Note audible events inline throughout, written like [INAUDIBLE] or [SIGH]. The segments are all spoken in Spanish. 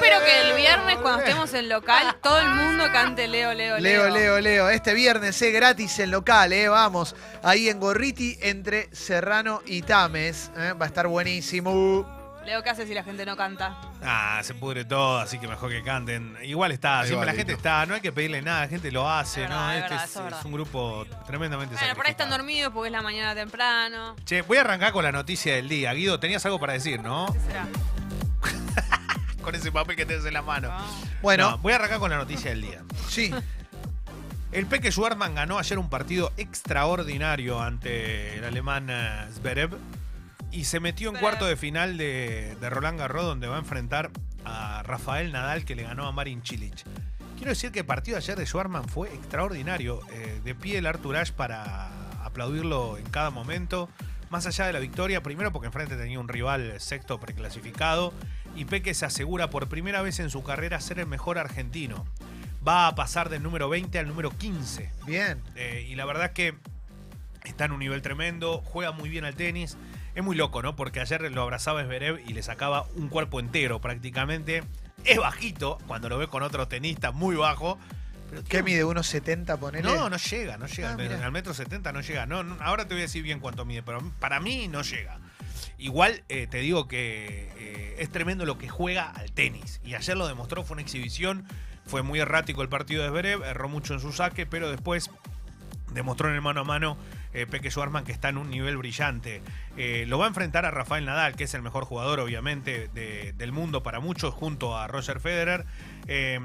espero que el viernes, cuando estemos en local, todo el mundo cante Leo, Leo, Leo. Leo, Leo, Leo. Este viernes es gratis en local, ¿eh? Vamos. Ahí en Gorriti, entre Serrano y Tames. ¿eh? Va a estar buenísimo. Leo, ¿qué hace si la gente no canta? Ah, se pudre todo, así que mejor que canten. Igual está, siempre la gente está, no hay que pedirle nada, la gente lo hace, Es ¿no? verdad, es este verdad, es, un grupo tremendamente Bueno, por ahí están dormidos porque es la mañana temprano. Che, voy a arrancar con la noticia del día. Guido, tenías algo para decir, ¿no? ¿Qué será? Con ese papel que tenés en la mano. Ah. Bueno, No, voy a arrancar con la noticia del día. [LAUGHS] sí. El Peque Schwarman ganó ayer un partido extraordinario ante el alemán eh, Zverev y se metió en Zverev. cuarto de final de, de Roland Garros donde va a enfrentar a Rafael Nadal que le ganó a Marin Cilic. Quiero decir que el partido de ayer de Schwarman fue extraordinario. Eh, de pie el Arthur Ashe para aplaudirlo en cada momento. Más allá de la victoria, primero porque enfrente tenía un rival sexto preclasificado y Peque se asegura por primera vez en su carrera ser el mejor argentino. Va a pasar del número 20 al número 15. Bien. Eh, y la verdad es que está en un nivel tremendo, juega muy bien al tenis. Es muy loco, ¿no? Porque ayer lo abrazaba Zverev y le sacaba un cuerpo entero prácticamente. Es bajito, cuando lo ve con otro tenista muy bajo. Pero ¿Qué mide? ¿1,70 ponele? No, no llega, no llega. Ah, al, metro 70 no llega. No, no, ahora te voy a decir bien cuánto mide, pero para mí no llega. Igual eh, te digo que eh, es tremendo lo que juega al tenis. Y ayer lo demostró, fue una exhibición. Fue muy errático el partido de Zverev, erró mucho en su saque, pero después demostró en el mano a mano eh, Peque Schwarman que está en un nivel brillante. Lo va a enfrentar a Rafael Nadal, que es el mejor jugador, obviamente, de- del mundo para muchos, junto a Roger Federer. Eh,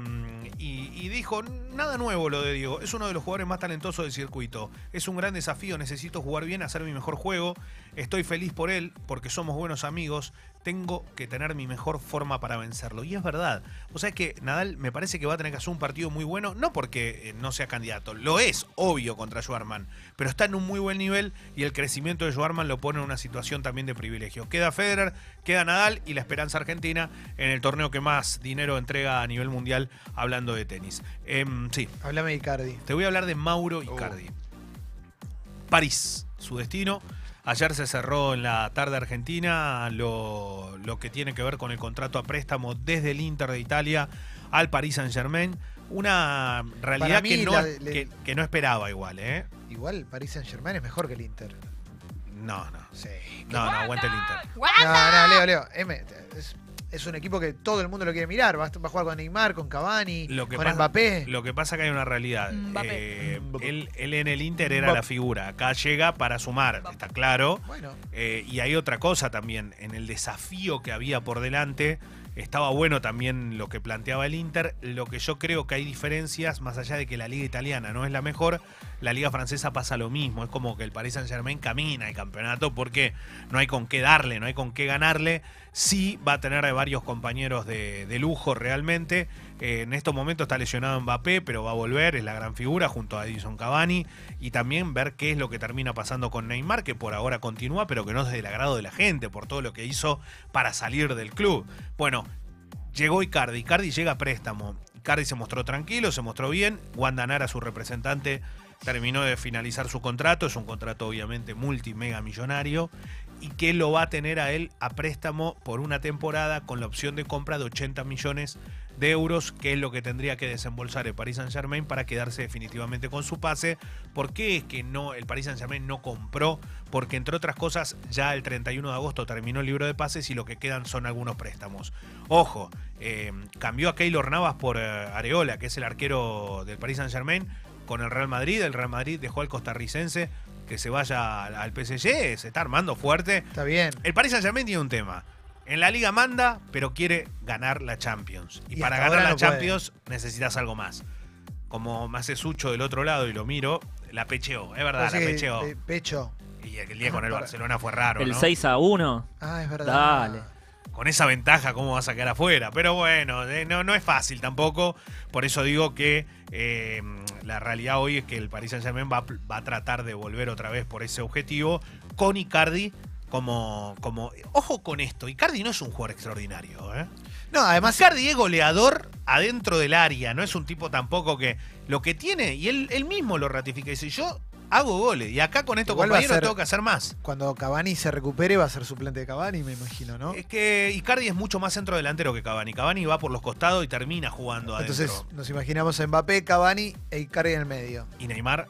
y, y dijo, nada nuevo lo de Diego, es uno de los jugadores más talentosos del circuito. Es un gran desafío, necesito jugar bien, hacer mi mejor juego. Estoy feliz por él, porque somos buenos amigos. Tengo que tener mi mejor forma para vencerlo. Y es verdad. O sea que Nadal me parece que va a tener que hacer un partido muy bueno, no porque eh, no sea candidato, lo es, obvio, contra Schwarman, pero está en un muy buen nivel y el crecimiento de Schwarman lo pone en una situación también de privilegio. Queda Federer, queda Nadal y la esperanza argentina en el torneo que más dinero entrega a nivel mundial hablando de tenis. Em, sí, Háblame de Icardi. te voy a hablar de Mauro Icardi. París, su destino. Ayer se cerró en la tarde argentina lo, lo que tiene que ver con el contrato a préstamo desde el Inter de Italia al Paris Saint Germain. Una realidad que, no, la de- que, que no esperaba igual, ¿eh? Igual Paris Saint Germain es mejor que el Inter. No, no. Sí. No, no, aguanta el Inter. No, no, Leo, Leo. M, Es, es un equipo que todo el mundo lo quiere mirar. Va, a- va a jugar con Neymar, con Cavani, Lo que con pasa- Mbappé. Lo que pasa que hay una realidad. Mbappé. Eh, Mbappé. él, él en el Inter era Mbappé. la figura. Acá llega para sumar, está claro. Bueno, Eh, y hay otra cosa también, en el desafío que había por delante, estaba bueno también lo que planteaba el Inter. Lo que yo creo que hay diferencias, más allá de que la liga italiana no es la mejor, la liga francesa pasa lo mismo. Es como que el Paris Saint Germain camina el campeonato porque no hay con qué darle, no hay con qué ganarle. Sí va a tener varios compañeros de, lujo realmente. Eh, en estos momentos está lesionado Mbappé, pero va a volver, es la gran figura junto a Edison Cavani. Y también ver qué es lo que termina pasando con Neymar, que por ahora continúa, pero que no es del agrado de la gente por todo lo que hizo para salir del club. Bueno, llegó Icardi, Icardi llega a préstamo. Icardi se mostró tranquilo, se mostró bien. Wanda Nara, su representante, terminó de finalizar su contrato. Es un contrato obviamente multimega millonario. Y que lo va a tener a él a préstamo por una temporada con la opción de compra de 80 millones de euros, que es lo que tendría que desembolsar el Paris Saint Germain para quedarse definitivamente con su pase. ¿Por qué es que no, el Paris Saint Germain no compró? Porque entre otras cosas, ya el 31 de agosto terminó el libro de pases y lo que quedan son algunos préstamos. Ojo, eh, cambió a Keylor Navas por eh, Areola, que es el arquero del Paris Saint Germain, con el Real Madrid. El Real Madrid dejó al costarricense que se vaya al, al PSG, se está armando fuerte. está bien. El Paris Saint Germain tiene un tema. En la liga manda, pero quiere ganar la Champions. Y, Y para ganar la no puede. Champions necesitas algo más. Como me hace Sucho del otro lado y lo miro, la pecheó, es verdad, la pecheó. pecho. Y el día con el [LAUGHS] Barcelona fue raro, El ¿no? 6 a 1. Ah, es verdad. Dale. Con esa ventaja, ¿cómo va a sacar afuera? Pero bueno, eh, no, no es fácil tampoco. Por eso digo que eh, la realidad hoy es que el Paris Saint Germain va, va a tratar de volver otra vez por ese objetivo con Icardi como, como... Ojo con esto, Icardi no es un jugador extraordinario, ¿eh? No, además. Icardi es goleador adentro del área, no es un tipo tampoco que lo que tiene, y él, él mismo lo ratifica, dice, yo hago goles. Y acá con estos Igual va a compañeros ser- tengo que hacer más. Cuando Cavani se recupere va a ser suplente de Cavani, me imagino, ¿no? Es que Icardi es mucho más centro delantero que Cavani. Cavani va por los costados y termina jugando adentro. Entonces nos imaginamos a Mbappé, Cavani e Icardi en el medio. y Neymar,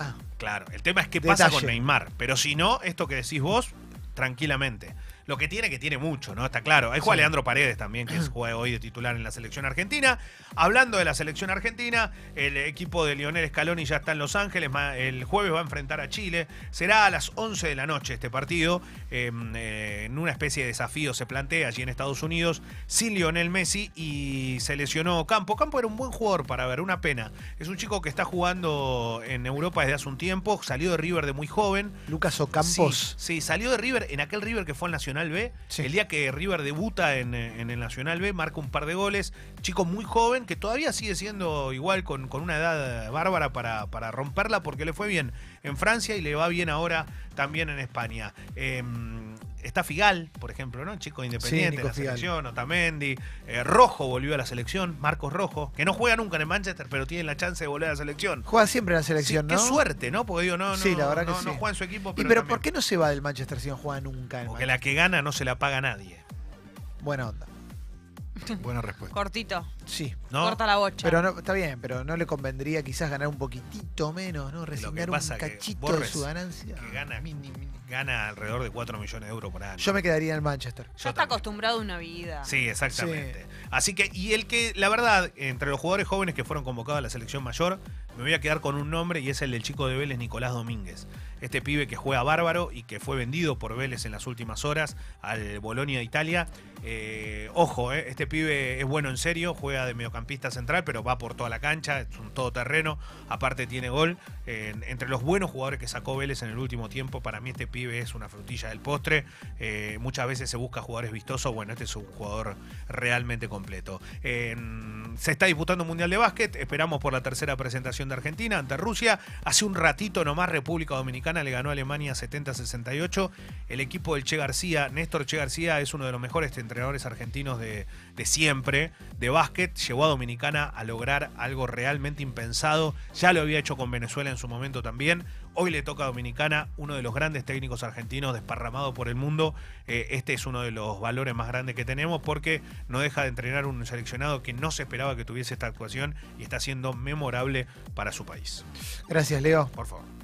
Ah, claro. El tema es qué pasa Detalle. con Neymar. Pero si no, esto que decís vos, tranquilamente. Lo que tiene, que tiene mucho, ¿no? Está claro. Ahí juega Sí. Leandro Paredes también, que es- [CLEARS THROAT] juega hoy de titular en la selección argentina. Hablando de la selección argentina, el equipo de Lionel Scaloni ya está en Los Ángeles. El jueves va a enfrentar a Chile. Será a las 11 de la noche este partido. eh, eh, en una especie de desafío se plantea allí en Estados Unidos sin Lionel Messi y se lesionó Campo. Campo era un buen jugador para ver, una pena. Es un chico que está jugando en Europa desde hace un tiempo. Salió de River de muy joven. Lucas Ocampos. Sí, sí, salió de River en aquel River que fue al Nacional B. Sí. El día que River debuta en, eh, en el Nacional B, marca un par de goles. Chico muy joven que todavía sigue siendo igual con, con una edad bárbara para, para romperla porque le fue bien en Francia y le va bien ahora también en España. Eh, Está Figal, por ejemplo, ¿no? Chico independiente de la Figal. selección, Otamendi. Eh, Rojo volvió a la selección, Marcos Rojo, que no juega nunca en el Manchester, pero tiene la chance de volver a la selección. Juega siempre en la Sí, selección, qué ¿no? suerte, ¿no? Porque digo, no, no, Sí, la verdad que no, sí. no juega en su equipo. ¿Y Pero pero también- por qué no se va del Manchester si no juega nunca en Porque Manchester? la que gana no se la paga nadie. Buena onda. [LAUGHS] Buena respuesta. Cortito. Sí. ¿No? Corta la bocha. Pero no, está bien, pero no le convendría quizás ganar un poquitito menos, ¿no? Resignar un cachito de su ganancia. Que gana, gana alrededor de 4 millones de euros por año. Yo me quedaría en el Manchester. ya yo está también. acostumbrado a una vida. Sí, exactamente. Así que, y el que, la verdad, entre los jugadores jóvenes que fueron convocados a la selección mayor, me voy a quedar con un nombre y es el del chico de Vélez, Nicolás Domínguez. Este pibe que juega bárbaro y que fue vendido por Vélez en las últimas horas al Bolonia de Italia. Eh, ojo, eh, este pibe es bueno en serio, juega de mediocampista central, pero va por toda la cancha, es un todoterreno, aparte tiene gol. Eh, entre los buenos jugadores que sacó Vélez en el último tiempo, para mí este pibe es una frutilla del postre. Muchas veces se busca jugadores vistosos, bueno, este es un jugador realmente completo. Se está disputando un Mundial de Básquet, esperamos por la tercera presentación de Argentina ante Rusia. Hace un ratito nomás República Dominicana le ganó a Alemania 70-68. El equipo del Che García, Néstor Che García es uno de los mejores entrenadores argentinos de, de siempre, de básquet, llevó a Dominicana a lograr algo realmente impensado. Ya lo había hecho con Venezuela en su momento también. Hoy le toca a Dominicana, uno de los grandes técnicos argentinos desparramado por el mundo. Eh, este es uno de los valores más grandes que tenemos porque no deja de entrenar un seleccionado que no se esperaba que tuviese esta actuación y está siendo memorable para su país. Gracias, Leo. Por favor.